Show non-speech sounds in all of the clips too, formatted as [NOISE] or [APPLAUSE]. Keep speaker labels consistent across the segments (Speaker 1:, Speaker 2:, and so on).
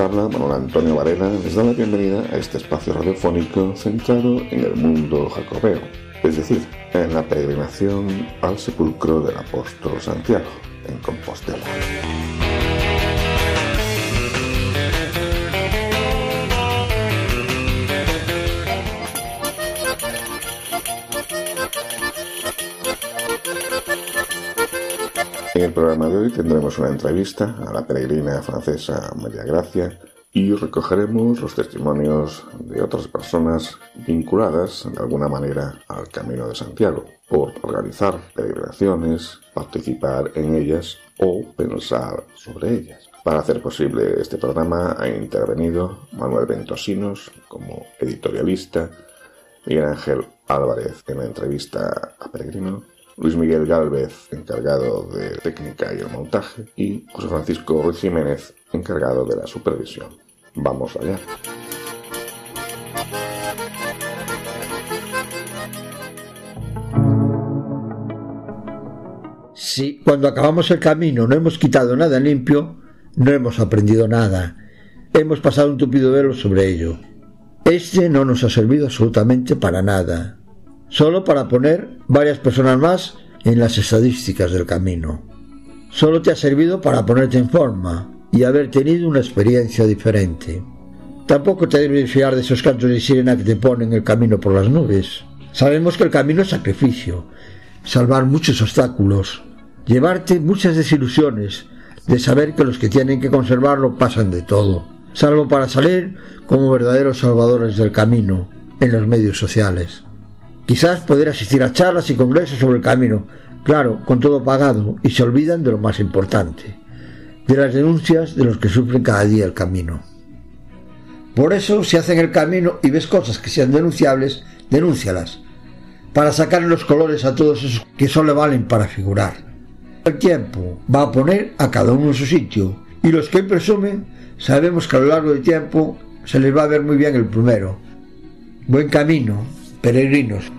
Speaker 1: Habla, Manuel Antonio Varela, les da la bienvenida a este espacio radiofónico centrado en el mundo jacobeo, es decir, en la peregrinación al sepulcro del apóstol Santiago, en Compostela. En el programa de hoy tendremos una entrevista a la peregrina francesa María Gracia y recogeremos los testimonios de otras personas vinculadas de alguna manera al Camino de Santiago por organizar peregrinaciones, participar en ellas o pensar sobre ellas. Para hacer posible este programa ha intervenido Manuel Ventosinos como editorialista, Miguel Ángel Álvarez en la entrevista a Peregrino Luis Miguel Galvez, encargado de técnica y el montaje, y José Francisco Ruiz Jiménez, encargado de la supervisión. Vamos allá.
Speaker 2: Si cuando acabamos el camino no hemos quitado nada limpio, no hemos aprendido nada. Hemos pasado un tupido velo sobre ello. Este no nos ha servido absolutamente para nada solo para poner varias personas más en las estadísticas del camino. Solo te ha servido para ponerte en forma y haber tenido una experiencia diferente. Tampoco te debes fiar de esos cantos de sirena que te ponen el camino por las nubes. Sabemos que el camino es sacrificio, salvar muchos obstáculos, llevarte muchas desilusiones, de saber que los que tienen que conservarlo pasan de todo, salvo para salir como verdaderos salvadores del camino en los medios sociales. Quizás poder asistir a charlas y congresos sobre el camino, claro, con todo pagado, y se olvidan de lo más importante, de las denuncias de los que sufren cada día el camino. Por eso, si hacen el camino y ves cosas que sean denunciables, denúncialas, para sacar los colores a todos esos que solo valen para figurar. El tiempo va a poner a cada uno en su sitio, y los que presumen, sabemos que a lo largo del tiempo se les va a ver muy bien el primero. Buen camino, peregrinos.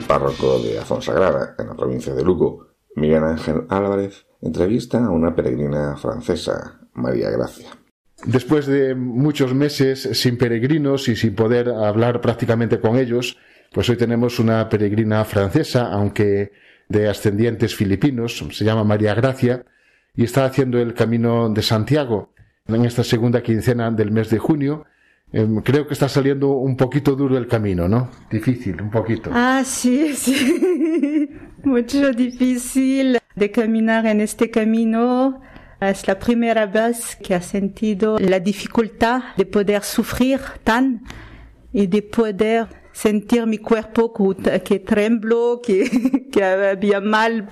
Speaker 1: El párroco de Afonsagrada, en la provincia de Lugo, Miguel Ángel Álvarez, entrevista a una peregrina francesa, María Gracia.
Speaker 3: Después de muchos meses sin peregrinos y sin poder hablar prácticamente con ellos, pues hoy tenemos una peregrina francesa, aunque de ascendientes filipinos, se llama María Gracia, y está haciendo el camino de Santiago en esta segunda quincena del mes de junio, creo que está saliendo un poquito duro el camino, ¿no? Difícil, un poquito.
Speaker 4: Ah, sí, [LAUGHS] sí. Mucho difícil de caminar en este camino. Es la primera vez que he sentido la dificultad de poder sufrir tan y de poder sentir mi cuerpo que trembló, que, [LAUGHS] que había mal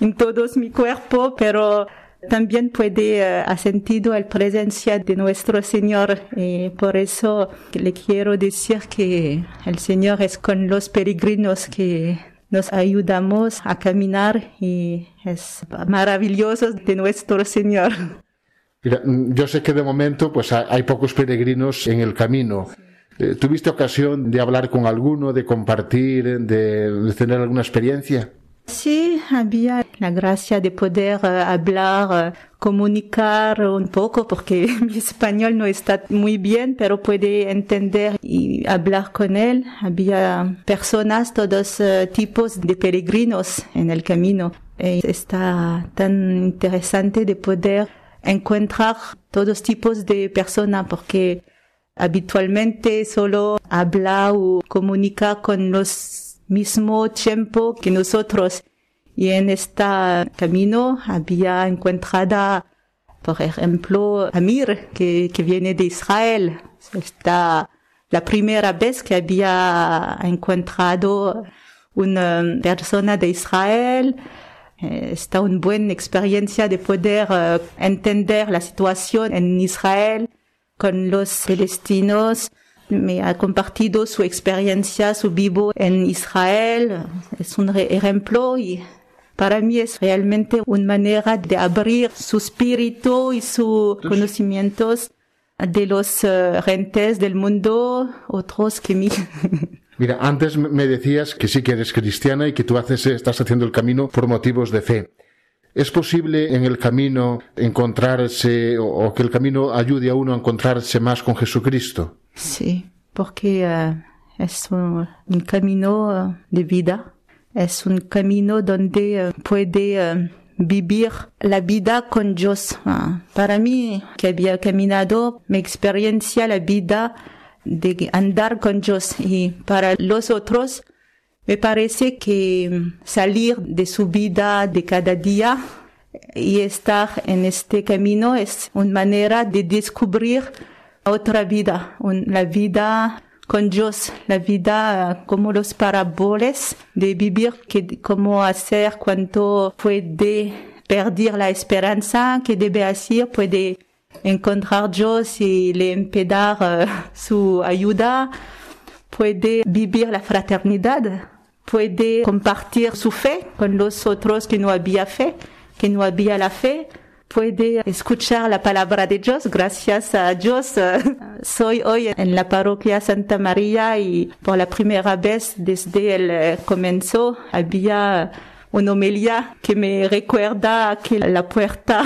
Speaker 4: en todo mi cuerpo, pero también puede uh, sentido la presencia de nuestro Señor y por eso le quiero decir que el Señor es con los peregrinos que nos ayudamos a caminar y es maravilloso de nuestro Señor.
Speaker 3: Mira, yo sé que de momento pues hay pocos peregrinos en el camino. Eh, ¿Tuviste ocasión de hablar con alguno, de compartir, de tener alguna experiencia?
Speaker 4: Sí, había la gracia de poder uh, hablar, uh, comunicar un poco, porque [LAUGHS] mi español no está muy bien, pero puede entender y hablar con él. Había personas, todos uh, tipos de peregrinos en el camino. Y está tan interesante de poder encontrar todos tipos de personas, porque habitualmente solo habla o comunica con los mismo tiempo que nosotros. Y en este camino había encontrado, por ejemplo, Amir, que, que viene de Israel. Está la primera vez que había encontrado una persona de Israel. Está una buena experiencia de poder uh, entender la situación en Israel con los palestinos. Me ha compartido su experiencia, su vivo en Israel. Es un ejemplo y para mí es realmente una manera de abrir su espíritu y sus conocimientos de los uh, del mundo, otros que mí. [LAUGHS]
Speaker 3: Mira, antes me decías que sí que eres cristiana y que tú haces, estás haciendo el camino por motivos de fe. ¿Es posible en el camino encontrarse o, que el camino ayude a uno a encontrarse más con Jesucristo?
Speaker 4: Sí, porque uh, es un, camino de vida es un camino donde uh, puede vivir la vida con Dios. Uh, para mí, que había caminado, mi experiencia, la vida de andar con Dios. Y para los otros, me parece que salir de su vida de cada día y estar en este camino es una manera de descubrir otra vida, la vida con Dios, la vida como los paraboles de vivir, que, cómo hacer cuando puede perder la esperanza, que debe hacer, puede encontrar Dios y le impedar uh, su ayuda, puede vivir la fraternidad, puede compartir su fe con los otros que no había fe, que no había la fe, puede escuchar la palabra de Dios. Gracias a Dios soy hoy en la parroquia Santa María y por la primera vez desde el eh, comienzo había una homilía que me recuerda que la puerta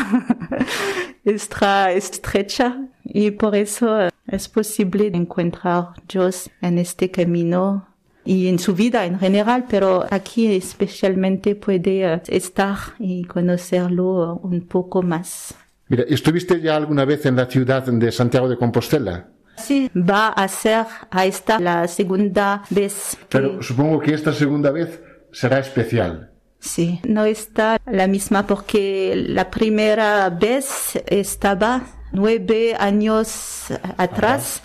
Speaker 4: [LAUGHS] está estrecha y por eso es posible encontrar Dios en este camino y en su vida en general, pero aquí especialmente puede eh, estar y conocerlo un poco más.
Speaker 3: Mira, ¿estuviste ya alguna vez en la ciudad de Santiago de Compostela?
Speaker 4: Sí, va a ser a esta la segunda vez.
Speaker 3: Pero supongo que esta segunda vez será especial.
Speaker 4: Sí, no está la misma porque la primera vez estaba nueve años atrás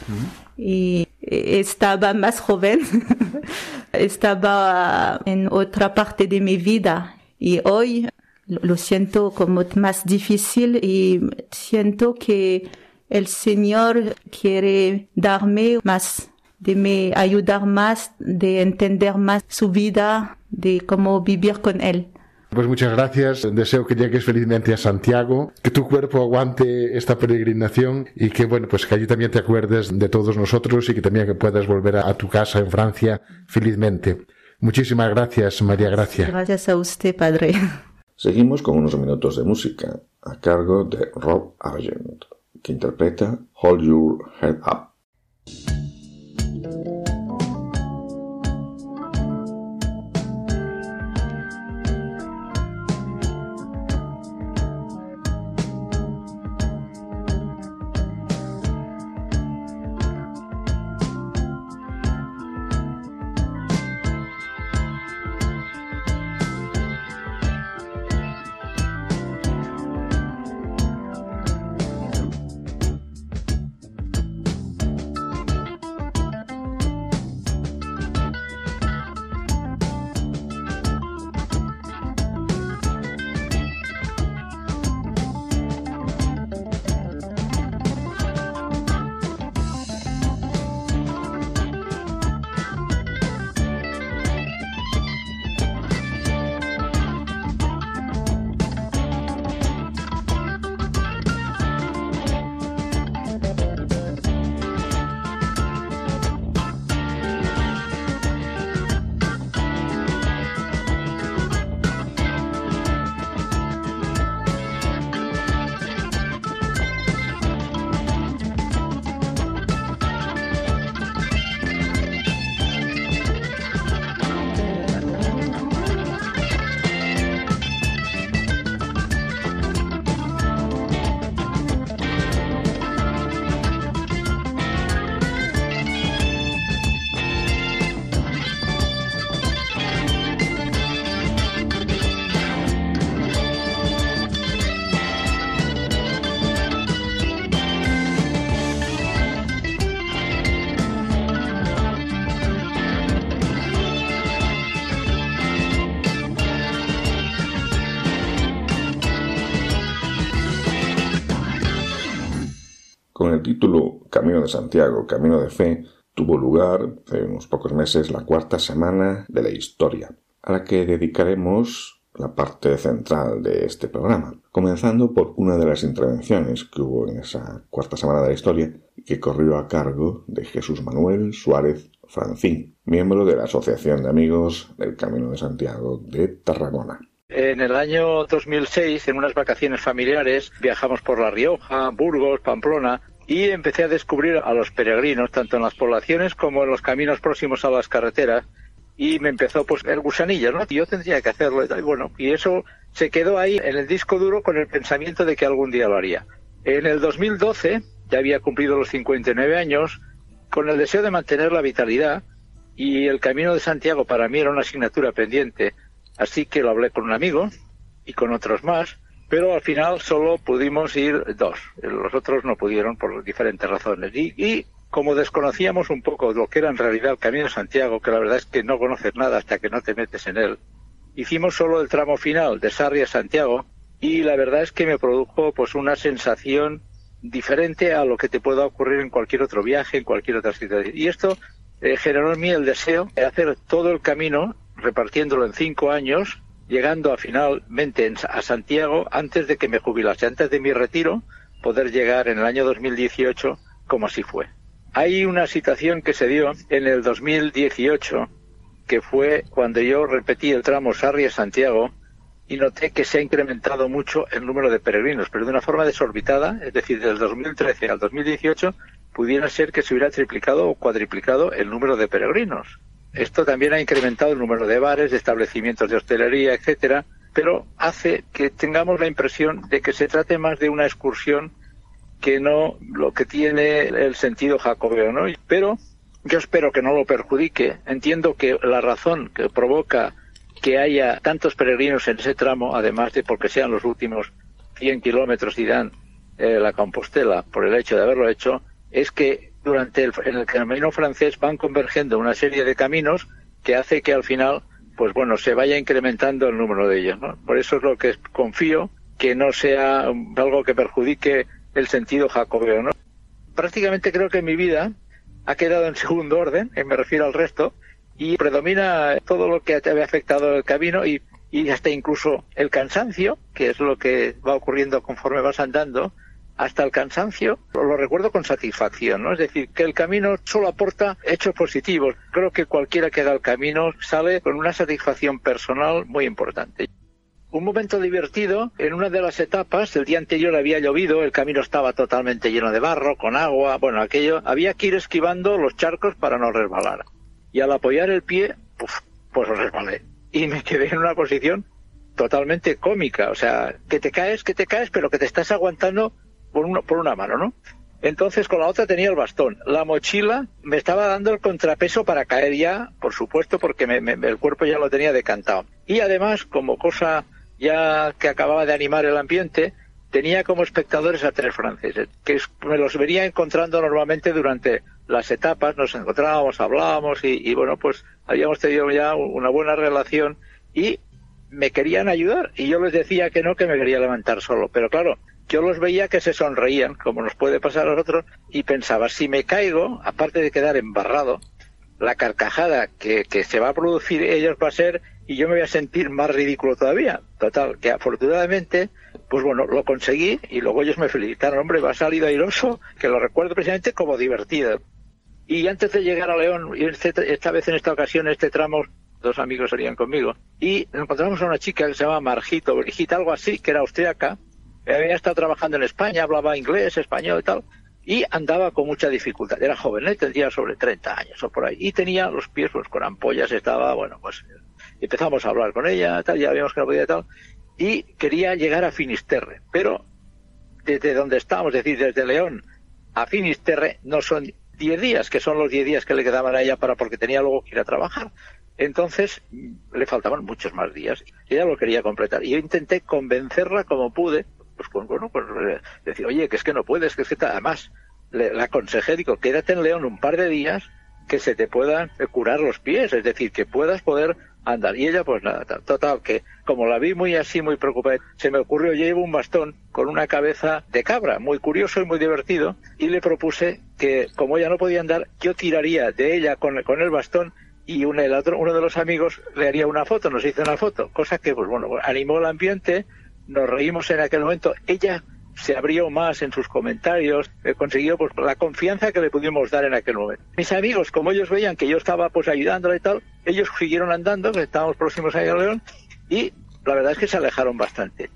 Speaker 4: y estaba más joven, [LAUGHS] estaba en otra parte de mi vida y hoy lo siento como más difícil y siento que el Señor quiere darme más, de me ayudar más, de entender más su vida, de cómo vivir con Él.
Speaker 3: Pues muchas gracias. Deseo que llegues felizmente a Santiago, que tu cuerpo aguante esta peregrinación y que, bueno, pues que allí también te acuerdes de todos nosotros y que también que puedas volver a, tu casa en Francia felizmente. Muchísimas gracias, María Gracia.
Speaker 4: Gracias a usted, padre.
Speaker 1: Seguimos con unos minutos de música a cargo de Rob Argent, que interpreta Hold Your Head Up. Camino de Santiago, Camino de Fe, tuvo lugar hace unos pocos meses la cuarta semana de la historia, a la que dedicaremos la parte central de este programa, comenzando por una de las intervenciones que hubo en esa cuarta semana de la historia que corrió a cargo de Jesús Manuel Suárez Francín, miembro de la Asociación de Amigos del Camino de Santiago de Tarragona.
Speaker 5: En el año 2006, en unas vacaciones familiares, viajamos por La Rioja, Burgos, Pamplona, y empecé a descubrir a los peregrinos, tanto en las poblaciones como en los caminos próximos a las carreteras, y me empezó pues el gusanillo, ¿no? Yo tendría que hacerlo y bueno, y eso se quedó ahí en el disco duro con el pensamiento de que algún día lo haría. En el 2012, ya había cumplido los 59 años, con el deseo de mantener la vitalidad, y el Camino de Santiago para mí era una asignatura pendiente, así que lo hablé con un amigo y con otros más, pero al final solo pudimos ir dos. Los otros no pudieron por diferentes razones. Y, como desconocíamos un poco lo que era en realidad el Camino de Santiago, que la verdad es que no conoces nada hasta que no te metes en él, hicimos solo el tramo final de Sarria a Santiago y la verdad es que me produjo pues una sensación diferente a lo que te pueda ocurrir en cualquier otro viaje, en cualquier otra situación. Y esto eh, generó en mí el deseo de hacer todo el camino repartiéndolo en cinco años llegando a finalmente a Santiago antes de que me jubilase, antes de mi retiro, poder llegar en el año 2018 como así fue. Hay una situación que se dio en el 2018, que fue cuando yo repetí el tramo Sarria-Santiago y noté que se ha incrementado mucho el número de peregrinos, pero de una forma desorbitada, es decir, desde el 2013 al 2018 pudiera ser que se hubiera triplicado o cuadriplicado el número de peregrinos. Esto también ha incrementado el número de bares, de establecimientos de hostelería, etcétera, pero hace que tengamos la impresión de que se trate más de una excursión que no lo que tiene el sentido jacobeo, ¿no? Pero yo espero que no lo perjudique. Entiendo que la razón que provoca que haya tantos peregrinos en ese tramo, además de porque sean los últimos 100 kilómetros dan eh, la Compostela por el hecho de haberlo hecho, es que durante el, en el camino francés van convergiendo una serie de caminos que hace que al final, pues bueno, se vaya incrementando el número de ellos, ¿no? Por eso es lo que confío que no sea algo que perjudique el sentido jacobeo, ¿no? Prácticamente creo que mi vida ha quedado en segundo orden, me refiero al resto, y predomina todo lo que te había afectado el camino y, y hasta incluso el cansancio, que es lo que va ocurriendo conforme vas andando, hasta el cansancio, lo recuerdo con satisfacción, ¿no? Es decir, que el camino solo aporta hechos positivos. Creo que cualquiera que haga el camino sale con una satisfacción personal muy importante. Un momento divertido, en una de las etapas, el día anterior había llovido, el camino estaba totalmente lleno de barro, con agua, bueno, aquello, había que ir esquivando los charcos para no resbalar. Y al apoyar el pie, pues resbalé. Y me quedé en una posición totalmente cómica, o sea, que te caes, que te caes, pero que te estás aguantando por, una mano, ¿no? Entonces con la otra tenía el bastón. La mochila me estaba dando el contrapeso para caer ya, por supuesto, porque el cuerpo ya lo tenía decantado. Y además, como cosa ya que acababa de animar el ambiente, tenía como espectadores a tres franceses, que me los vería encontrando normalmente durante las etapas, nos encontrábamos, hablábamos y, y bueno, pues habíamos tenido ya una buena relación y me querían ayudar y yo les decía que no, que me quería levantar solo. Pero claro, yo los veía que se sonreían, como nos puede pasar a nosotros, y pensaba, si me caigo, aparte de quedar embarrado, la carcajada que, que se va a producir ellos va a ser y yo me voy a sentir más ridículo todavía. Total, que afortunadamente, pues bueno, lo conseguí y luego ellos me felicitaron, hombre, va salido airoso, que lo recuerdo precisamente como divertido. Y antes de llegar a León, este, esta vez en esta ocasión, este tramo, dos amigos salían conmigo, y encontramos a una chica que se llama Margito, Brigitte, algo así, que era austríaca, había estado trabajando en España, hablaba inglés, español y tal, y andaba con mucha dificultad. Era joven, ¿eh? tendría sobre 30 años o por ahí, y tenía los pies pues, con ampollas, estaba, bueno, pues empezamos a hablar con ella, tal, ya vimos que no podía tal, y quería llegar a Finisterre, pero desde donde estábamos, es decir, desde León a Finisterre, no son 10 días, que son los 10 días que le quedaban a ella para porque tenía luego que ir a trabajar. Entonces le faltaban muchos más días. Ella lo quería completar. Y yo intenté convencerla como pude pues bueno, pues eh, decir, oye, que es que no puedes, que es que además le, aconsejé, digo, quédate en León un par de días que se te puedan curar los pies, es decir, que puedas poder andar. Y ella, pues nada, total, que como la vi muy así, muy preocupada, se me ocurrió, llevo un bastón con una cabeza de cabra, muy curioso y muy divertido, y le propuse que, como ella no podía andar, yo tiraría de ella con, con el bastón y el otro, uno de los amigos le haría una foto, nos hizo una foto, cosa que, pues bueno, animó el ambiente, nos reímos en aquel momento. Ella se abrió más en sus comentarios, eh, consiguió pues la confianza que le pudimos dar en aquel momento. Mis amigos, como ellos veían que yo estaba pues ayudándole y tal, ellos siguieron andando, que estábamos próximos a León, y la verdad es que se alejaron bastante.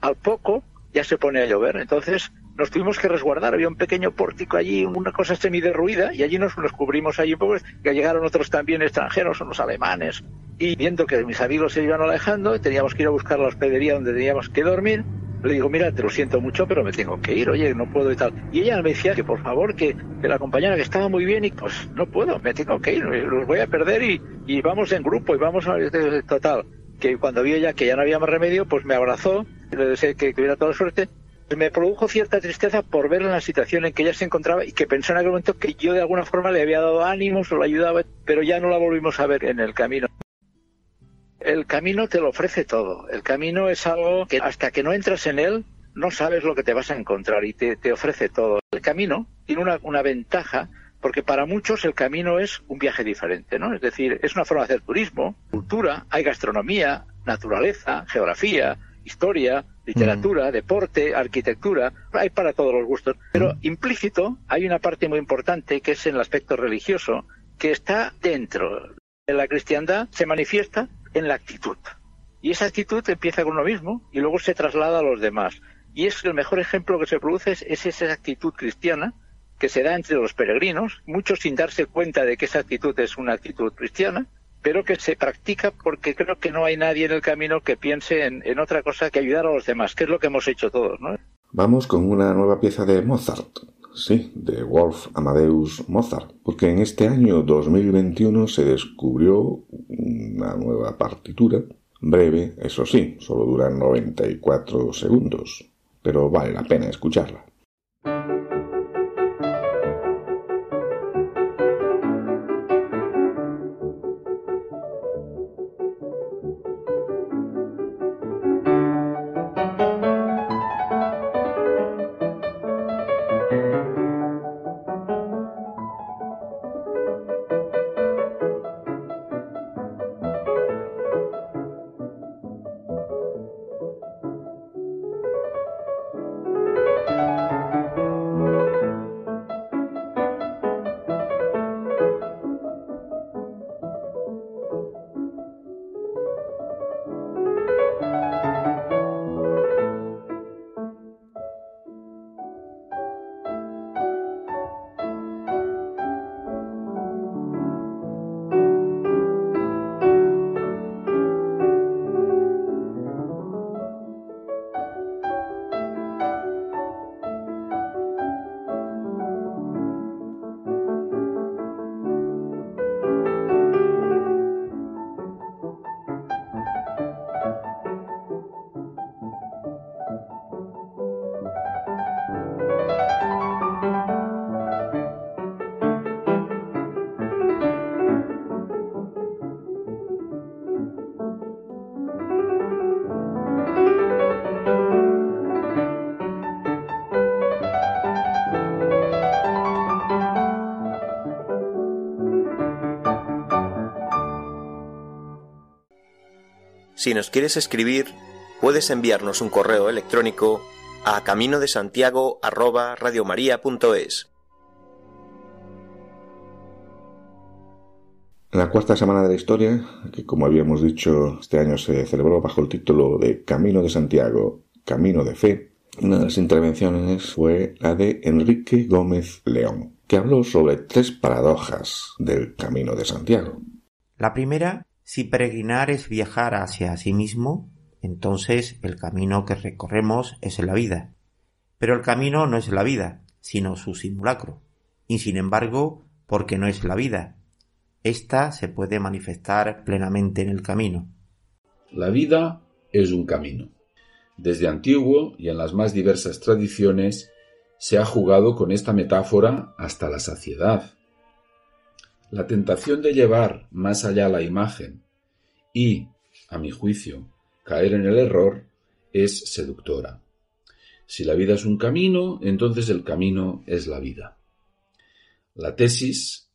Speaker 5: Al poco ya se pone a llover, entonces nos tuvimos que resguardar, había un pequeño pórtico allí, una cosa semi-derruida, y allí nos, nos cubrimos allí poco, que llegaron otros también extranjeros, unos alemanes, y viendo que mis amigos se iban alejando, teníamos que ir a buscar la hospedería donde teníamos que dormir, le digo, mira, te lo siento mucho, pero me tengo que ir, oye, no puedo y tal. Y ella me decía que por favor, que, que la compañera que estaba muy bien y pues no puedo, me tengo que ir, los voy a perder y, y vamos en grupo y vamos a... Total, que cuando vi ella que ya no había más remedio, pues me abrazó, le deseé que tuviera toda suerte. Me produjo cierta tristeza por ver la situación en que ella se encontraba y que pensó en aquel momento que yo de alguna forma le había dado ánimos o la ayudaba, pero ya no la volvimos a ver en el camino. El camino te lo ofrece todo. El camino es algo que hasta que no entras en él no sabes lo que te vas a encontrar y te, te ofrece todo. El camino tiene una, una ventaja porque para muchos el camino es un viaje diferente, ¿no? Es decir, es una forma de hacer turismo, cultura, hay gastronomía, naturaleza, geografía, historia, literatura, mm. deporte, arquitectura, hay para todos los gustos. Pero mm. implícito hay una parte muy importante que es en el aspecto religioso, que está dentro. En la cristiandad se manifiesta en la actitud. Y esa actitud empieza con uno mismo y luego se traslada a los demás. Y es el mejor ejemplo que se produce es esa actitud cristiana que se da entre los peregrinos, muchos sin darse cuenta de que esa actitud es una actitud cristiana, pero que se practica porque creo que no hay nadie en el camino que piense en, otra cosa que ayudar a los demás, que es lo que hemos hecho todos. ¿no?
Speaker 1: Vamos con una nueva pieza de Mozart, sí, de Wolf Amadeus Mozart, porque en este año 2021 se descubrió una nueva partitura, breve, eso sí, solo dura 94 segundos, pero vale la pena escucharla.
Speaker 6: Si nos quieres escribir, puedes enviarnos un correo electrónico a camino de Santiago
Speaker 1: En la cuarta semana de la historia, que como habíamos dicho este año se celebró bajo el título de Camino de Santiago, Camino de Fe, una de las intervenciones fue la de Enrique Gómez León, que habló sobre tres paradojas del Camino de Santiago.
Speaker 7: La primera si peregrinar es viajar hacia sí mismo, entonces el camino que recorremos es la vida. Pero el camino no es la vida, sino su simulacro. Y sin embargo, porque no es la vida, ésta se puede manifestar plenamente en el camino.
Speaker 8: La vida es un camino. Desde antiguo y en las más diversas tradiciones se ha jugado con esta metáfora hasta la saciedad. La tentación de llevar más allá la imagen y, a mi juicio, caer en el error es seductora. Si la vida es un camino, entonces el camino es la vida. La tesis,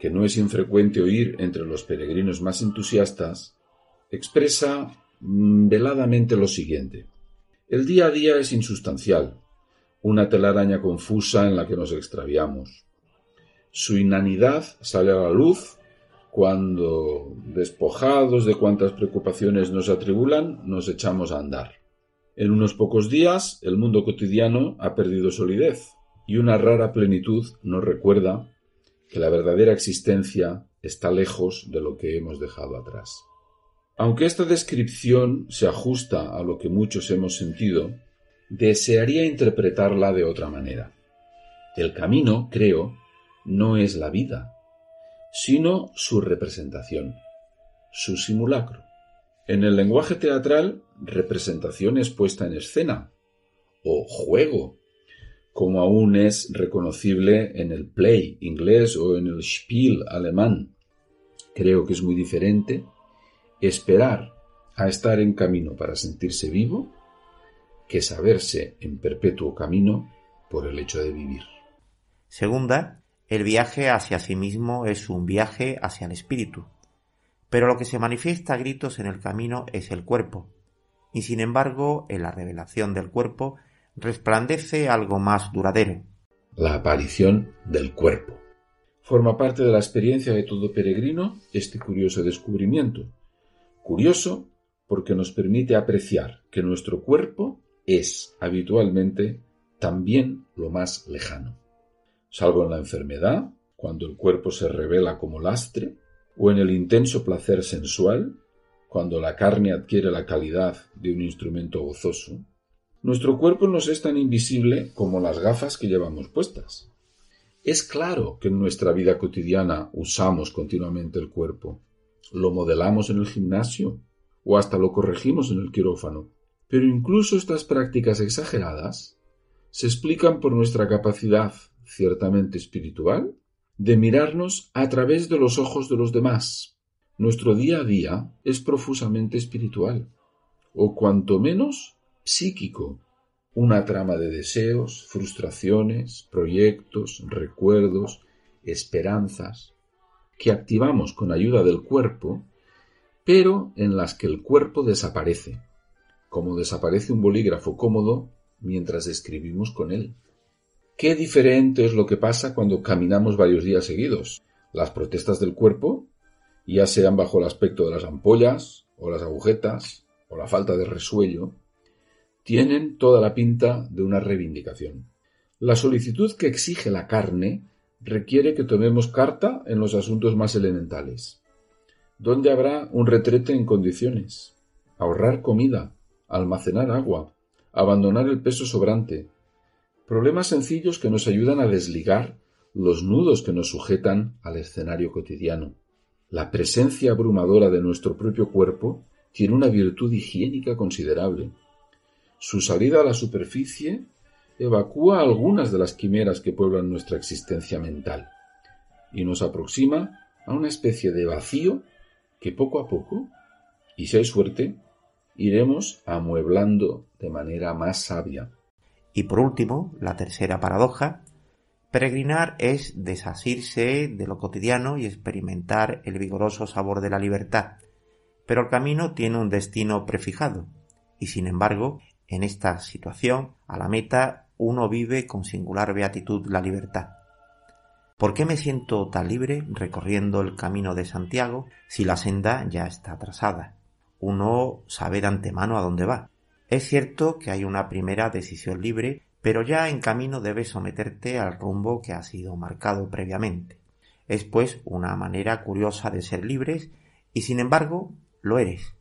Speaker 8: que no es infrecuente oír entre los peregrinos más entusiastas, expresa veladamente lo siguiente. El día a día es insustancial, una telaraña confusa en la que nos extraviamos. Su inanidad sale a la luz cuando, despojados de cuantas preocupaciones nos atribulan, nos echamos a andar. En unos pocos días el mundo cotidiano ha perdido solidez y una rara plenitud nos recuerda que la verdadera existencia está lejos de lo que hemos dejado atrás. Aunque esta descripción se ajusta a lo que muchos hemos sentido, desearía interpretarla de otra manera. El camino, creo, no es la vida, sino su representación, su simulacro. En el lenguaje teatral, representación es puesta en escena o juego, como aún es reconocible en el play inglés o en el Spiel alemán. Creo que es muy diferente esperar a estar en camino para sentirse vivo que saberse en perpetuo camino por el hecho de vivir.
Speaker 7: Segunda, el viaje hacia sí mismo es un viaje hacia el espíritu. Pero lo que se manifiesta a gritos en el camino es el cuerpo, y sin embargo en la revelación del cuerpo resplandece algo más duradero.
Speaker 8: La aparición del cuerpo. Forma parte de la experiencia de todo peregrino este curioso descubrimiento. Curioso porque nos permite apreciar que nuestro cuerpo es habitualmente también lo más lejano. Salvo en la enfermedad, cuando el cuerpo se revela como lastre, o en el intenso placer sensual, cuando la carne adquiere la calidad de un instrumento gozoso, nuestro cuerpo nos es tan invisible como las gafas que llevamos puestas. Es claro que en nuestra vida cotidiana usamos continuamente el cuerpo, lo modelamos en el gimnasio o hasta lo corregimos en el quirófano, pero incluso estas prácticas exageradas se explican por nuestra capacidad ciertamente espiritual de mirarnos a través de los ojos de los demás. Nuestro día a día es profusamente espiritual, o cuanto menos psíquico, una trama de deseos, frustraciones, proyectos, recuerdos, esperanzas, que activamos con ayuda del cuerpo, pero en las que el cuerpo desaparece, como desaparece un bolígrafo cómodo mientras escribimos con él. Qué diferente es lo que pasa cuando caminamos varios días seguidos. Las protestas del cuerpo, ya sean bajo el aspecto de las ampollas, o las agujetas, o la falta de resuello, tienen toda la pinta de una reivindicación. La solicitud que exige la carne requiere que tomemos carta en los asuntos más elementales. ¿Dónde habrá un retrete en condiciones? Ahorrar comida, almacenar agua, abandonar el peso sobrante, Problemas sencillos que nos ayudan a desligar los nudos que nos sujetan al escenario cotidiano. La presencia abrumadora de nuestro propio cuerpo tiene una virtud higiénica considerable. Su salida a la superficie evacúa algunas de las quimeras que pueblan nuestra existencia mental y nos aproxima a una especie de vacío que poco a poco, y si hay suerte, iremos amueblando de manera más sabia.
Speaker 7: Y por último, la tercera paradoja, peregrinar es desasirse de lo cotidiano y experimentar el vigoroso sabor de la libertad. Pero el camino tiene un destino prefijado, y sin embargo, en esta situación, a la meta, uno vive con singular beatitud la libertad. ¿Por qué me siento tan libre recorriendo el camino de Santiago si la senda ya está trazada? Uno sabe de antemano a dónde va. Es cierto que hay una primera decisión libre, pero ya en camino debes someterte al rumbo que ha sido marcado previamente. Es pues una manera curiosa de ser libres y sin embargo lo eres.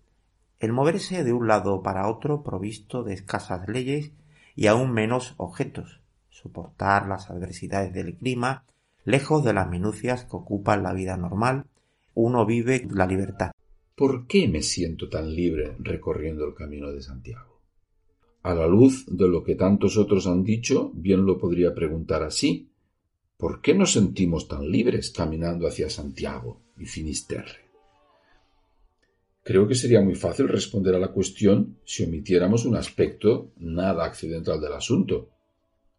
Speaker 7: El moverse de un lado para otro provisto de escasas leyes y aún menos objetos, soportar las adversidades del clima, lejos de las minucias que ocupan la vida normal, uno vive la libertad.
Speaker 8: ¿Por qué me siento tan libre recorriendo el camino de Santiago? A la luz de lo que tantos otros han dicho, bien lo podría preguntar así. ¿Por qué nos sentimos tan libres caminando hacia Santiago y Finisterre? Creo que sería muy fácil responder a la cuestión si omitiéramos un aspecto nada accidental del asunto.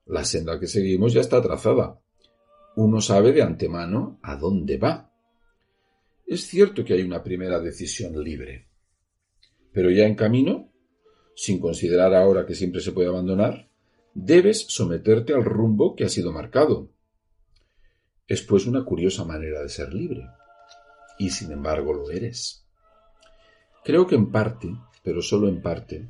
Speaker 8: La senda que seguimos ya está trazada. Uno sabe de antemano a dónde va. Es cierto que hay una primera decisión libre. Pero ya en camino, sin considerar ahora que siempre se puede abandonar, debes someterte al rumbo que ha sido marcado. Es pues una curiosa manera de ser libre. Y sin embargo lo eres. Creo que en parte, pero solo en parte,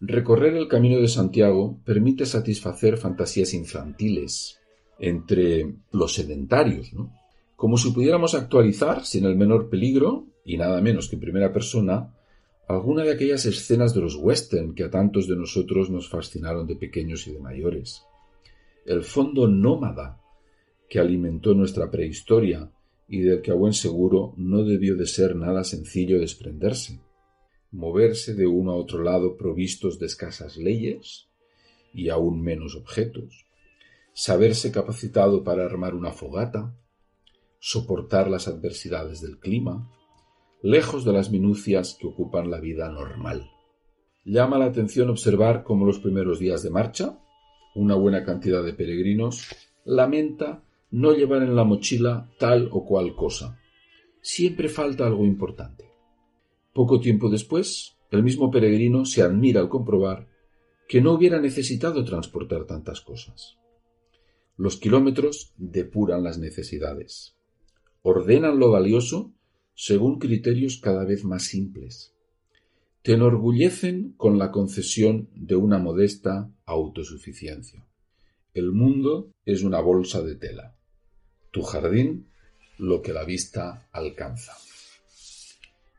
Speaker 8: recorrer el camino de Santiago permite satisfacer fantasías infantiles entre los sedentarios, ¿no? como si pudiéramos actualizar, sin el menor peligro, y nada menos que en primera persona, alguna de aquellas escenas de los western que a tantos de nosotros nos fascinaron de pequeños y de mayores. El fondo nómada que alimentó nuestra prehistoria y del que a buen seguro no debió de ser nada sencillo desprenderse. Moverse de uno a otro lado provistos de escasas leyes y aún menos objetos. Saberse capacitado para armar una fogata, soportar las adversidades del clima, lejos de las minucias que ocupan la vida normal. Llama la atención observar cómo los primeros días de marcha, una buena cantidad de peregrinos lamenta no llevar en la mochila tal o cual cosa. Siempre falta algo importante. Poco tiempo después, el mismo peregrino se admira al comprobar que no hubiera necesitado transportar tantas cosas. Los kilómetros depuran las necesidades, ordenan lo valioso según criterios cada vez más simples. Te enorgullecen con la concesión de una modesta autosuficiencia. El mundo es una bolsa de tela. Tu jardín lo que la vista alcanza.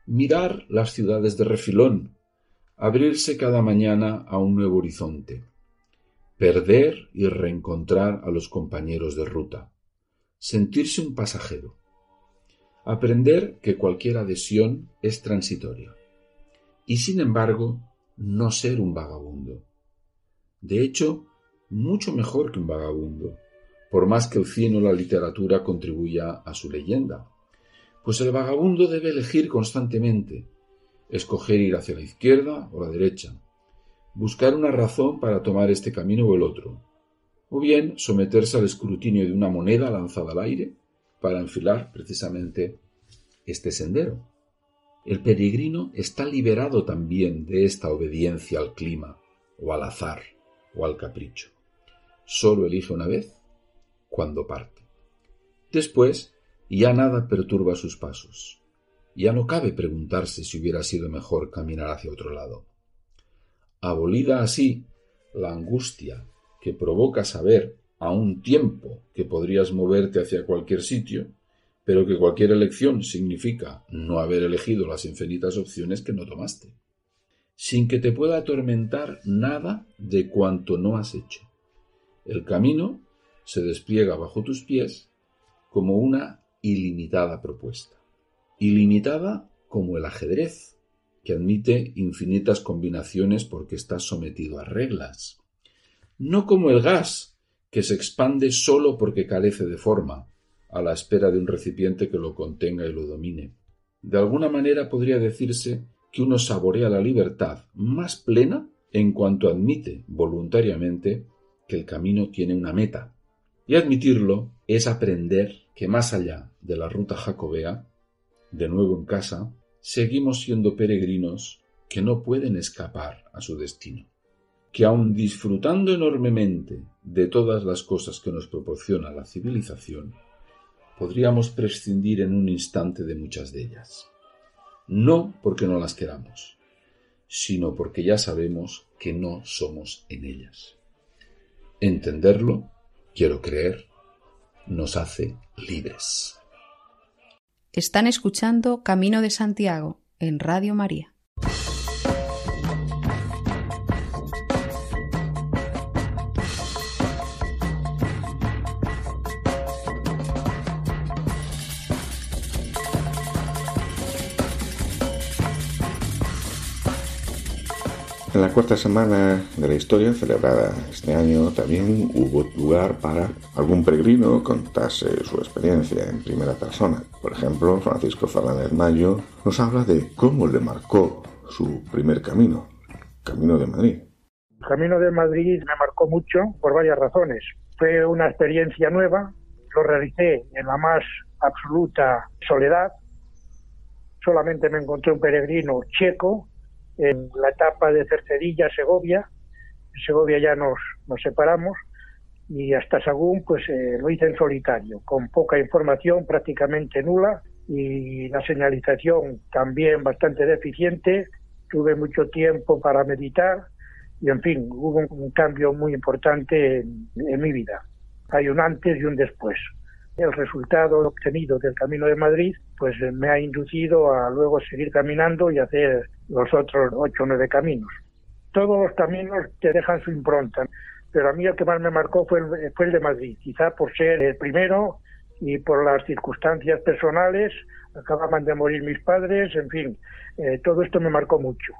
Speaker 8: Mirar las ciudades de refilón, abrirse cada mañana a un nuevo horizonte, perder y reencontrar a los compañeros de ruta, sentirse un pasajero, aprender que cualquier adhesión es transitoria y sin embargo no ser un vagabundo. De hecho, mucho mejor que un vagabundo, por más que el cine o la literatura contribuya a su leyenda. Pues el vagabundo debe elegir constantemente, escoger ir hacia la izquierda o la derecha, buscar una razón para tomar este camino o el otro, o bien someterse al escrutinio de una moneda lanzada al aire para enfilar precisamente este sendero. El peregrino está liberado también de esta obediencia al clima, o al azar, o al capricho. Solo elige una vez cuando parte. Después ya nada perturba sus pasos. Ya no cabe preguntarse si hubiera sido mejor caminar hacia otro lado. Abolida así la angustia que provoca saber a un tiempo que podrías moverte hacia cualquier sitio, pero que cualquier elección significa no haber elegido las infinitas opciones que no tomaste, sin que te pueda atormentar nada de cuanto no has hecho. El camino se despliega bajo tus pies como una ilimitada propuesta, ilimitada como el ajedrez, que admite infinitas combinaciones porque está sometido a reglas, no como el gas, que se expande sólo porque carece de forma, a la espera de un recipiente que lo contenga y lo domine. De alguna manera podría decirse que uno saborea la libertad más plena en cuanto admite voluntariamente que el camino tiene una meta. Y admitirlo es aprender que más allá de la ruta jacobea, de nuevo en casa, seguimos siendo peregrinos que no pueden escapar a su destino que aun disfrutando enormemente de todas las cosas que nos proporciona la civilización, podríamos prescindir en un instante de muchas de ellas. No porque no las queramos, sino porque ya sabemos que no somos en ellas. Entenderlo, quiero creer, nos hace libres.
Speaker 9: Están escuchando Camino de Santiago en Radio María.
Speaker 1: Cuarta semana de la historia, celebrada este año, también hubo lugar para algún peregrino contase su experiencia en primera persona. Por ejemplo, Francisco Fernández Mayo nos habla de cómo le marcó su primer camino, Camino de Madrid.
Speaker 10: El Camino de Madrid me marcó mucho por varias razones. Fue una experiencia nueva, lo realicé en la más absoluta soledad. Solamente me encontré un peregrino checo en la etapa de Cercedilla, Segovia. En Segovia ya nos, nos separamos y hasta Sagún pues eh, lo hice en solitario, con poca información, prácticamente nula y la señalización también bastante deficiente. Tuve mucho tiempo para meditar y en fin, hubo un, cambio muy importante en, en mi vida. Hay un antes y un después el resultado obtenido del Camino de Madrid, pues me ha inducido a luego seguir caminando y hacer los otros ocho o nueve caminos. Todos los caminos te dejan su impronta, pero a mí el que más me marcó fue el, fue el de Madrid, quizá por ser el primero y por las circunstancias personales, acababan de morir mis padres, en fin, eh, todo esto me marcó mucho.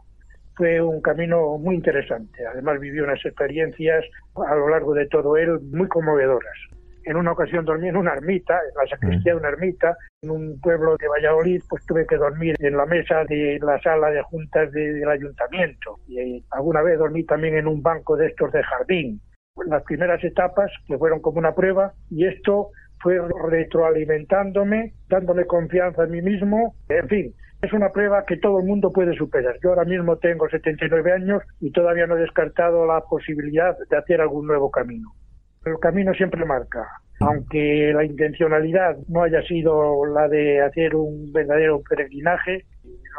Speaker 10: Fue un camino muy interesante, además viví unas experiencias a lo largo de todo él muy conmovedoras. En una ocasión dormí en una ermita, en la sacristía de una ermita, en un pueblo de Valladolid, pues tuve que dormir en la mesa de la sala de juntas del ayuntamiento. Y eh, alguna vez dormí también en un banco de estos de jardín. Las primeras etapas, que fueron como una prueba, y esto fue retroalimentándome, dándome confianza en mí mismo, en fin, es una prueba que todo el mundo puede superar. Yo ahora mismo tengo 79 años y todavía no he descartado la posibilidad de hacer algún nuevo camino. El camino siempre marca, aunque la intencionalidad no haya sido la de hacer un verdadero peregrinaje,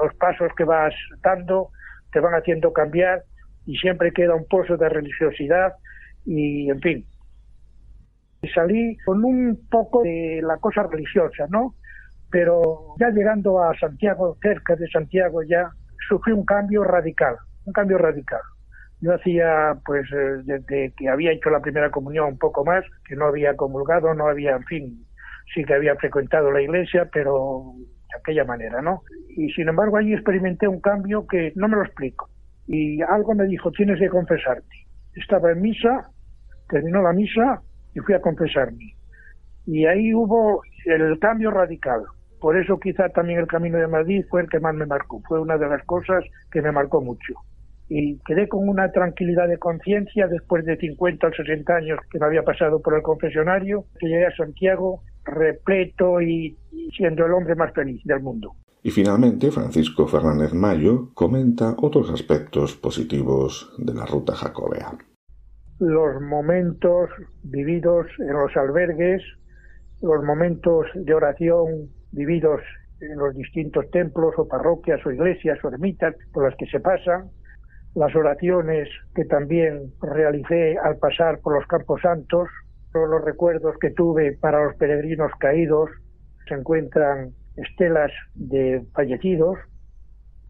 Speaker 10: los pasos que vas dando te van haciendo cambiar y siempre queda un pozo de religiosidad y, en fin, salí con un poco de la cosa religiosa, ¿no? Pero ya llegando a Santiago, cerca de Santiago ya, sufrí un cambio radical, un cambio radical. Yo hacía, pues, eh, desde que había hecho la primera comunión un poco más, que no había comulgado, no había, en fin, sí que había frecuentado la iglesia, pero de aquella manera, ¿no? Y sin embargo allí experimenté un cambio que no me lo explico. Y algo me dijo, tienes que confesarte. Estaba en misa, terminó la misa y fui a confesarme. Y ahí hubo el cambio radical. Por eso quizá también el Camino de Madrid fue el que más me marcó. Fue una de las cosas que me marcó mucho y quedé con una tranquilidad de conciencia después de 50 o 60 años que me había pasado por el confesionario, que llegué a Santiago repleto y, siendo el hombre más feliz del mundo.
Speaker 1: Y finalmente, Francisco Fernández Mayo comenta otros aspectos positivos de la ruta jacobea.
Speaker 10: Los momentos vividos en los albergues, los momentos de oración vividos en los distintos templos o parroquias o iglesias o ermitas por las que se pasan, las oraciones que también realicé al pasar por los Campos Santos, todos los recuerdos que tuve para los peregrinos caídos, se encuentran estelas de fallecidos,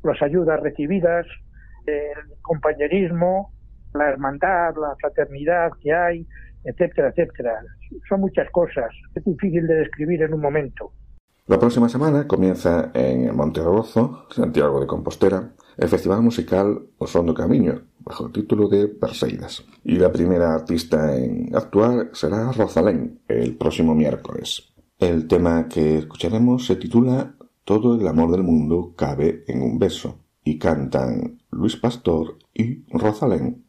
Speaker 10: las ayudas recibidas, el compañerismo, la hermandad, la fraternidad que hay, etcétera, etcétera. Son muchas cosas, es difícil de describir en un momento.
Speaker 1: La próxima semana comienza en Monterroso, Santiago de Compostela, el festival musical Osondo Camiño, bajo el título de Perseidas. Y la primera artista en actuar será Rosalén, el próximo miércoles. El tema que escucharemos se titula Todo el amor del mundo cabe en un beso, y cantan Luis Pastor y Rosalén.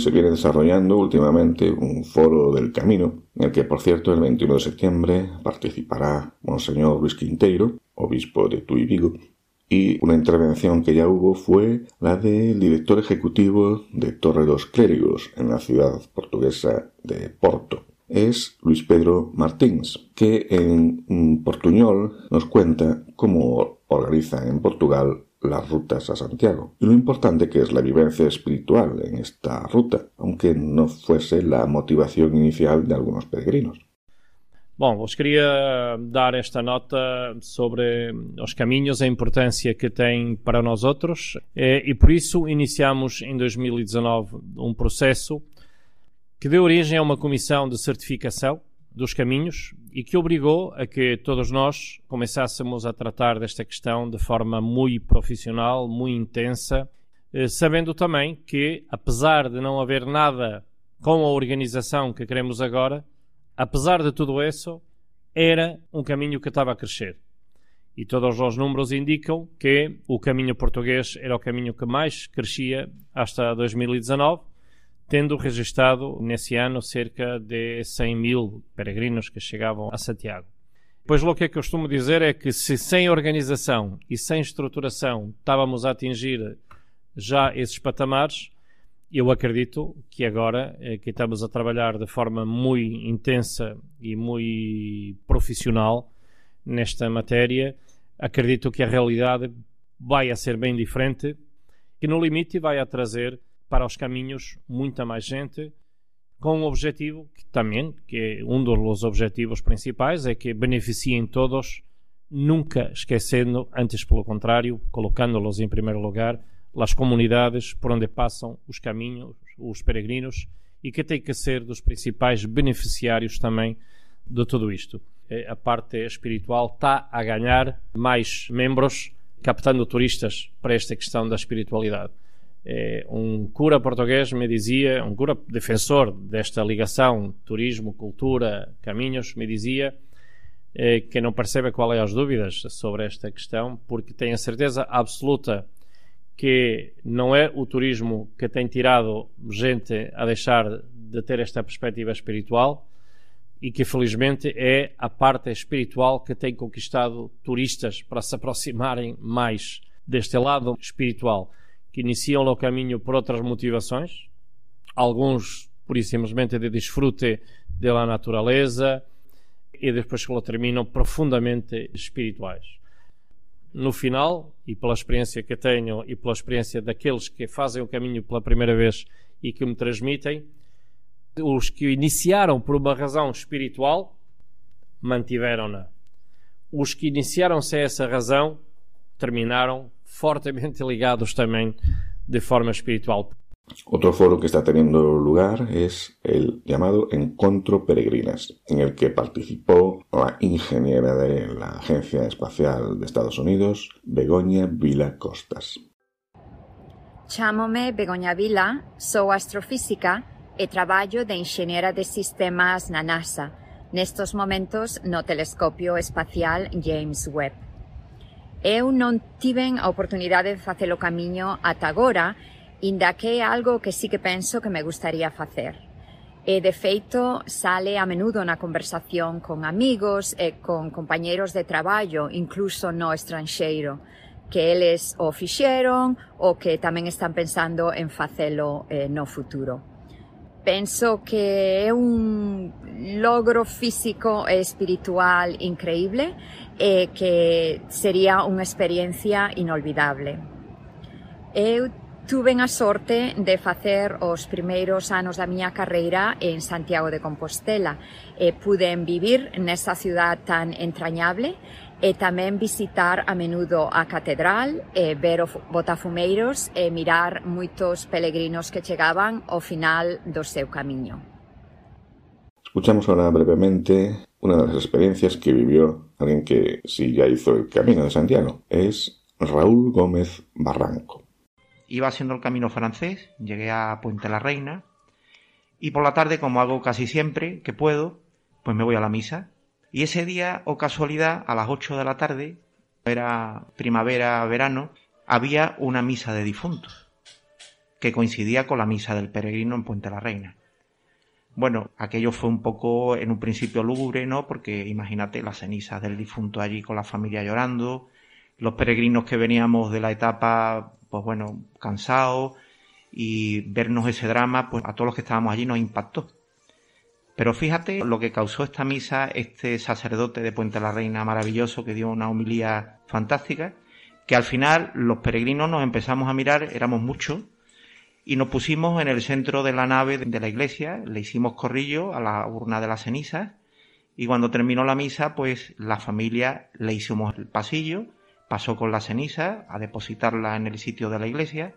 Speaker 1: Se viene desarrollando últimamente un foro del camino, en el que, por cierto, el 21 de septiembre participará Monseñor Luis Quinteiro, obispo de Tui Vigo, y una intervención que ya hubo fue la del director ejecutivo de Torre dos Clérigos en la ciudad portuguesa de Porto. Es Luis Pedro Martins, que en Portuñol nos cuenta cómo organizan en Portugal las rutas a Santiago y lo importante que es la vivencia espiritual en esta ruta, aunque no fuese la motivación inicial de algunos peregrinos.
Speaker 11: Bom, vos queria dar esta nota sobre os caminhos, a importância que tem para nós outros eh, e por isso iniciamos em 2019 um processo que deu origem a uma comissão de certificação dos caminhos e que obrigou a que todos nós começássemos a tratar desta questão de forma muito profissional, muito intensa, eh, sabendo também que, apesar de não haver nada com a organização que queremos agora, apesar de tudo isso, era um caminho que estava a crescer. E todos os números indicam que o caminho português era o caminho que mais crescia hasta 2019, tendo registrado nesse ano cerca de 100 mil peregrinos que chegavam a Santiago. Pois o que eu costumo dizer é que se sem organização e sem estruturação estávamos a atingir já esses patamares, eu acredito que agora eh, que estamos a trabalhar de forma muito intensa e muito profissional nesta matéria, acredito que a realidade vai a ser bem diferente e no limite vai a trazer para os caminhos muita mais gente com um objetivo que também, que é um dos objetivos principais, é que beneficiem todos, nunca esquecendo, antes pelo contrário, colocando-los em primeiro lugar, as comunidades por onde passam os caminhos, os peregrinos, e que tem que ser dos principais beneficiários também de tudo isto. A parte espiritual está a ganhar mais membros, captando turistas para esta questão da espiritualidade. É, um cura português me dizia, um cura defensor desta ligação turismo, cultura, caminhos, me dizia é, que não percebe qual é as dúvidas sobre esta questão, porque tem a certeza absoluta que não é o turismo que tem tirado gente a deixar de ter esta perspectiva espiritual e que felizmente é a parte espiritual que tem conquistado turistas para se aproximarem mais deste lado espiritual, que iniciam o caminho por outras motivações, alguns por simplesmente de desfrute da natureza e depois que lo terminam profundamente espirituais no final, e pela experiência que tenho e pela experiência daqueles que fazem o caminho pela primeira vez e que me transmitem, os que iniciaram por uma razão espiritual mantiveram-na. Os que iniciaram sem essa razão terminaram fortemente ligados também de forma espiritual.
Speaker 1: Otro foro que está teniendo lugar es el llamado Encontro Peregrinas, en el que participó la ingeniera de la Agencia Espacial de Estados Unidos, Begoña Vila Costas.
Speaker 12: Chámome Begoña Vila, sou astrofísica e traballo de enxeñera de sistemas na NASA, nestos momentos no telescopio espacial James Webb. Eu non tiven a oportunidade de facer o camiño ata agora, inda que é algo que sí que penso que me gustaría facer. E, de feito, sale a menudo na conversación con amigos e con compañeiros de traballo, incluso no estranxeiro, que eles o fixeron ou que tamén están pensando en facelo eh, no futuro. Penso que é un logro físico e espiritual increíble e que sería unha experiencia inolvidable. Eu tuve a sorte de facer os primeiros anos da miña carreira en Santiago de Compostela e puden vivir nesa ciudad tan entrañable tamén visitar a menudo a catedral e ver os botafumeiros e mirar moitos peregrinos que chegaban ao final do seu camiño.
Speaker 1: Escuchamos ahora brevemente una de las experiencias que vivió alguien que sí ya hizo el Camino de Santiago. Es Raúl Gómez Barranco.
Speaker 13: Iba haciendo el camino francés, llegué a Puente la Reina y por la tarde, como hago casi siempre que puedo, pues me voy a la misa. Y ese día, o casualidad, a las 8 de la tarde, era primavera, verano, había una misa de difuntos, que coincidía con la misa del peregrino en Puente la Reina. Bueno, aquello fue un poco en un principio lúgubre, ¿no? Porque imagínate las cenizas del difunto allí con la familia llorando, los peregrinos que veníamos de la etapa pues bueno, cansados y vernos ese drama, pues a todos los que estábamos allí nos impactó. Pero fíjate lo que causó esta misa, este sacerdote de Puente la Reina maravilloso que dio una homilía fantástica, que al final los peregrinos nos empezamos a mirar, éramos muchos, y nos pusimos en el centro de la nave de la iglesia, le hicimos corrillo a la urna de las cenizas, y cuando terminó la misa, pues la familia le hicimos el pasillo, pasó con la ceniza a depositarla en el sitio de la iglesia.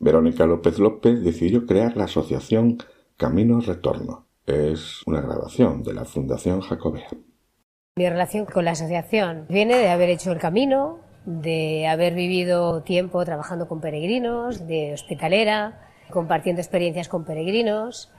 Speaker 1: Verónica López López decidió crear la asociación Camino Retorno. Es una grabación de la Fundación Jacobea.
Speaker 14: Mi relación con la asociación viene de haber hecho el camino, de haber vivido tiempo trabajando con peregrinos, de hospitalera, compartiendo experiencias con peregrinos,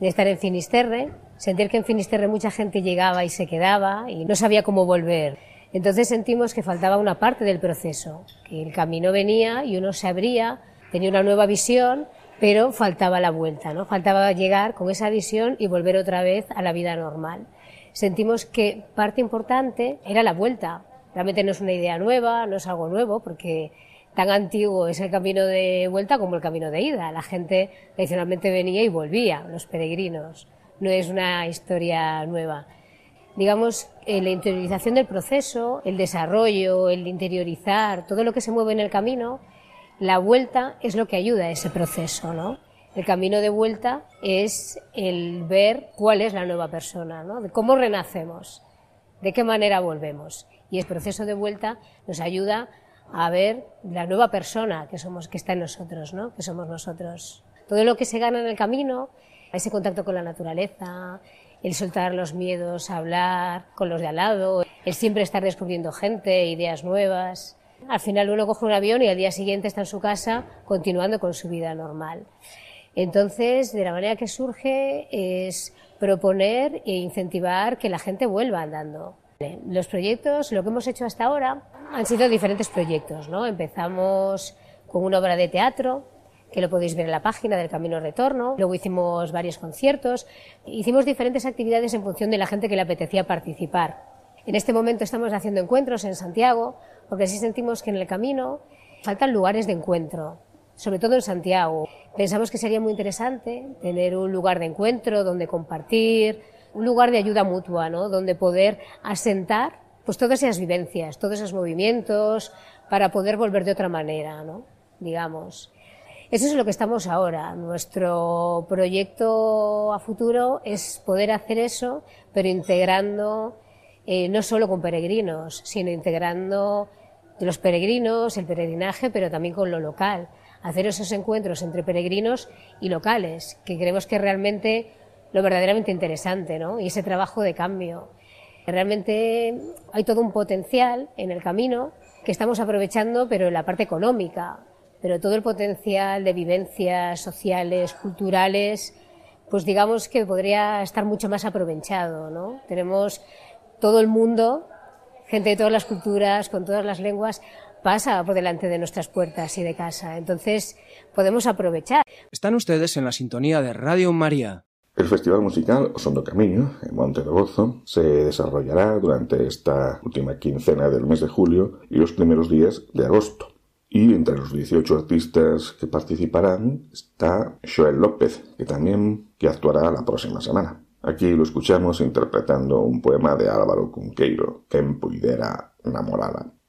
Speaker 14: de estar en Finisterre, sentir que en Finisterre mucha gente llegaba y se quedaba y no sabía cómo volver. Entonces sentimos que faltaba una parte del proceso, que el camino venía y uno se abría, tenía una nueva visión, pero faltaba la vuelta, ¿no? Faltaba llegar con esa visión y volver otra vez a la vida normal. Sentimos que parte importante era la vuelta. Realmente no es una idea nueva, no es algo nuevo, porque tan antiguo es el camino de vuelta como el camino de ida. La gente tradicionalmente venía y volvía, los peregrinos. No es una historia nueva digamos, eh, la interiorización del proceso, el desarrollo, el interiorizar, todo lo que se mueve en el camino, la vuelta es lo que ayuda a ese proceso, ¿no? El camino de vuelta es el ver cuál es la nueva persona, ¿no? Cómo renacemos, de qué manera volvemos. Y el proceso de vuelta nos ayuda a ver la nueva persona que somos, que está en nosotros, ¿no? Que somos nosotros. Todo lo que se gana en el camino, ese contacto con la naturaleza, el soltar los miedos, hablar con los de al lado, el siempre estar descubriendo gente, ideas nuevas. Al final uno coge un avión y al día siguiente está en su casa continuando con su vida normal. Entonces, de la manera que surge es proponer e incentivar que la gente vuelva andando. Los proyectos, lo que hemos hecho hasta ahora, han sido diferentes proyectos, ¿no? Empezamos con una obra de teatro que lo podéis ver en la página del Camino Retorno. Luego hicimos varios conciertos, hicimos diferentes actividades en función de la gente que le apetecía participar. En este momento estamos haciendo encuentros en Santiago, porque así sentimos que en el camino faltan lugares de encuentro, sobre todo en Santiago. Pensamos que sería muy interesante tener un lugar de encuentro donde compartir, un lugar de ayuda mutua, ¿no? donde poder asentar pues todas esas vivencias, todos esos movimientos, para poder volver de otra manera, ¿no? digamos. Eso es lo que estamos ahora. Nuestro proyecto a futuro es poder hacer eso, pero integrando eh, no solo con peregrinos, sino integrando los peregrinos, el peregrinaje, pero también con lo local. Hacer esos encuentros entre peregrinos y locales, que creemos que es realmente lo verdaderamente interesante, ¿no? Y ese trabajo de cambio. Realmente hay todo un potencial en el camino que estamos aprovechando, pero en la parte económica, pero todo el potencial de vivencias sociales, culturales, pues digamos que podría estar mucho más aprovechado, ¿no? Tenemos todo el mundo, gente de todas las culturas, con todas las lenguas, pasa por delante de nuestras puertas y de casa. Entonces, podemos aprovechar.
Speaker 15: Están ustedes en la sintonía de Radio María.
Speaker 1: El festival musical Osondo Camino, en Monte de Gozo, se desarrollará durante esta última quincena del mes de julio y los primeros días de agosto. Y entre los 18 artistas que participarán está Joel López, que también que actuará la próxima semana. Aquí lo escuchamos interpretando un poema de Álvaro Cunqueiro, Quen puidera namorala.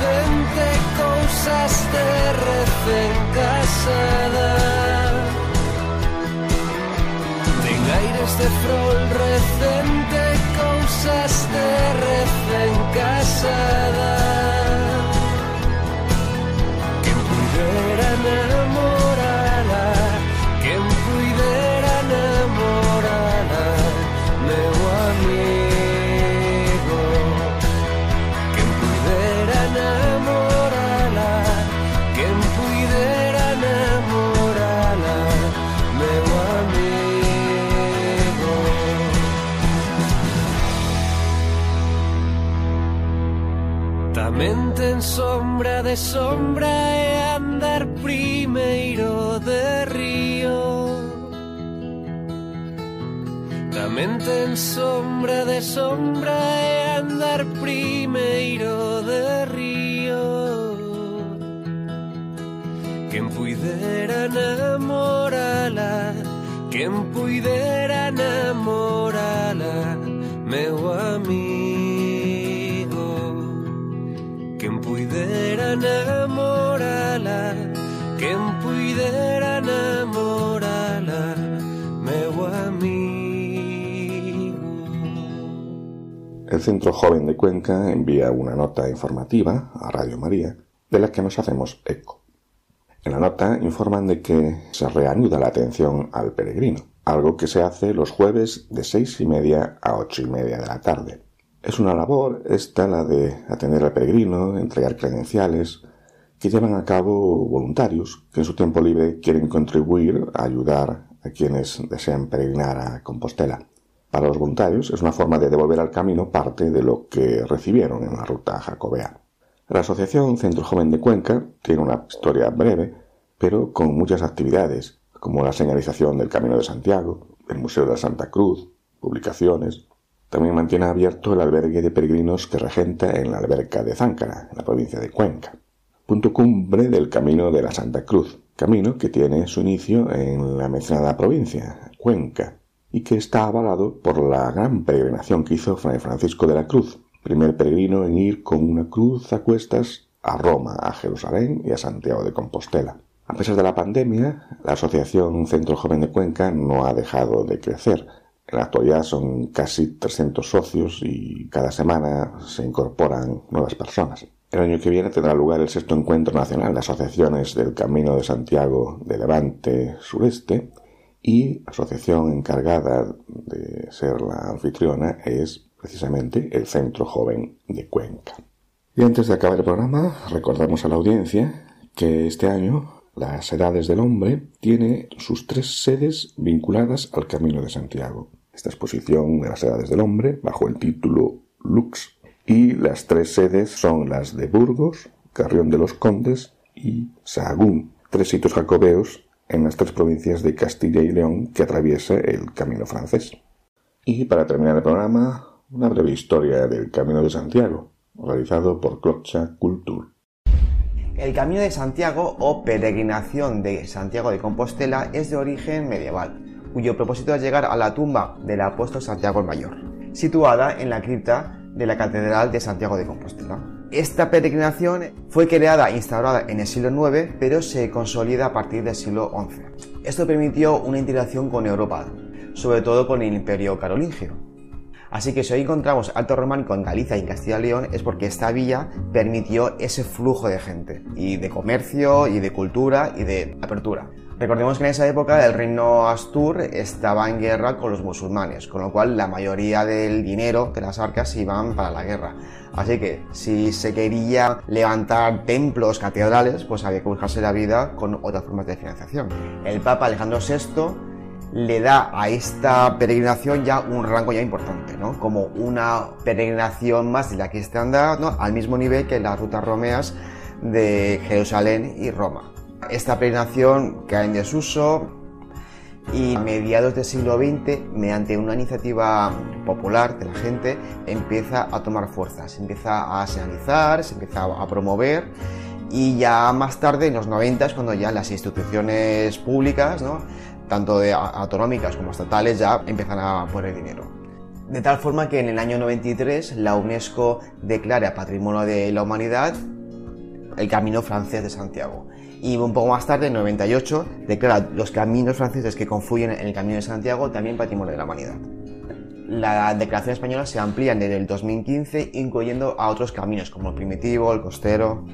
Speaker 16: Recente, cousas de recén casada. Ten aires de frol recente, cousas de recén casada. Sombra de sombra e andar primeiro de río. Tamén ten sombra de sombra e andar primeiro de río. Quen puidera namorala Quen puidera namorala puidera namorala Quen puidera namorala Meu amigo
Speaker 1: El Centro Joven de Cuenca envía una nota informativa a Radio María de la que nos hacemos eco. En la nota informan de que se reanuda la atención al peregrino, algo que se hace los jueves de seis y media a ocho y media de la tarde. Es una labor esta la de atender al peregrino, entregar credenciales, que llevan a cabo voluntarios que en su tiempo libre quieren contribuir a ayudar a quienes desean peregrinar a Compostela. Para los voluntarios es una forma de devolver al camino parte de lo que recibieron en la ruta jacobea. La Asociación Centro Joven de Cuenca tiene una historia breve, pero con muchas actividades, como la señalización del Camino de Santiago, el Museo de la Santa Cruz, publicaciones. También mantiene abierto el albergue de peregrinos que regenta en la alberca de Záncara, en la provincia de Cuenca. Punto cumbre del Camino de la Santa Cruz, camino que tiene su inicio en la mencionada provincia, Cuenca, y que está avalado por la gran peregrinación que hizo Fray Francisco de la Cruz, primer peregrino en ir con una cruz a cuestas a Roma, a Jerusalén y a Santiago de Compostela. A pesar de la pandemia, la Asociación Centro Joven de Cuenca no ha dejado de crecer. En la actualidad son casi 300 socios y cada semana se incorporan nuevas personas. El año que viene tendrá lugar el sexto encuentro nacional de asociaciones del Camino de Santiago de Levante Sureste y la asociación encargada de ser la anfitriona es precisamente el Centro Joven de Cuenca. Y antes de acabar el programa, recordamos a la audiencia que este año las Edades del Hombre tiene sus tres sedes vinculadas al Camino de Santiago. Esta exposición de las Edades del Hombre, bajo el título Lux, y las tres sedes son las de Burgos, Carrión de los Condes y Sahagún, tres sitios jacobeos en las tres provincias de Castilla y León que atraviesa el Camino francés. Y para terminar el programa, una breve historia del Camino de Santiago, realizado por Clocha Culture.
Speaker 17: El Camino de Santiago o peregrinación de Santiago de Compostela es de origen medieval, cuyo propósito es llegar a la tumba del apóstol Santiago el Mayor, situada en la cripta de la Catedral de Santiago de Compostela. Esta peregrinación fue creada e instaurada en el siglo IX, pero se consolida a partir del siglo XI. Esto permitió una integración con Europa, sobre todo con el Imperio Carolingio. Así que si hoy encontramos alto románico en Galicia y en Castilla y León es porque esta villa permitió ese flujo de gente, y de comercio, y de cultura, y de apertura. Recordemos que en esa época el reino Astur estaba en guerra con los musulmanes, con lo cual la mayoría del dinero de las arcas iban para la guerra. Así que si se quería levantar templos, catedrales, pues había que buscarse la vida con otras formas de financiación. El Papa Alejandro VI le da a esta peregrinación ya un rango ya importante, ¿no? Como una peregrinación más de la cristiandad, ¿no? Al mismo nivel que las rutas romeas de Jerusalén y Roma. Esta peregrinación cae en desuso y mediados del siglo XX, mediante una iniciativa popular de la gente, empieza a tomar fuerza, se empieza a señalizar, se empieza a promover y ya más tarde, en los 90, es cuando ya las instituciones públicas, tanto de autonómicas como estatales, ya empiezan a poner dinero. De tal forma que en el año 93 la UNESCO declara Patrimonio de la Humanidad el Camino Francés de Santiago. Y un poco más tarde, en 98, declara los caminos franceses que confluyen en el Camino de Santiago también Patrimonio de la Humanidad. La declaración española se amplía desde el 2015, incluyendo a otros caminos como el primitivo, el costero.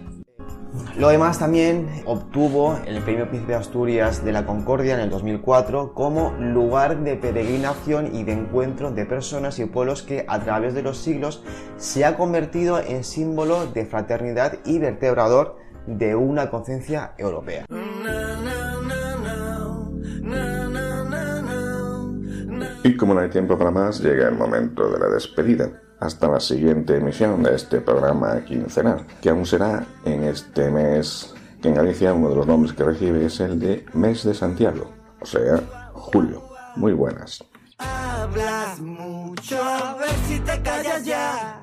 Speaker 17: Lo demás también obtuvo el Premio Príncipe de Asturias de la Concordia en el 2004 como lugar de peregrinación y de encuentro de personas y pueblos que a través de los siglos se ha convertido en símbolo de fraternidad y vertebrador de una conciencia europea.
Speaker 1: Y como no hay tiempo para más, llega el momento de la despedida hasta la siguiente emisión de este programa quincenal, que aún será en este mes, que en Galicia uno de los nombres que recibe es el de Mes de Santiago, o sea, julio. Muy buenas.
Speaker 16: Hablas mucho, a ver si te callas ya.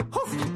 Speaker 16: Vamos,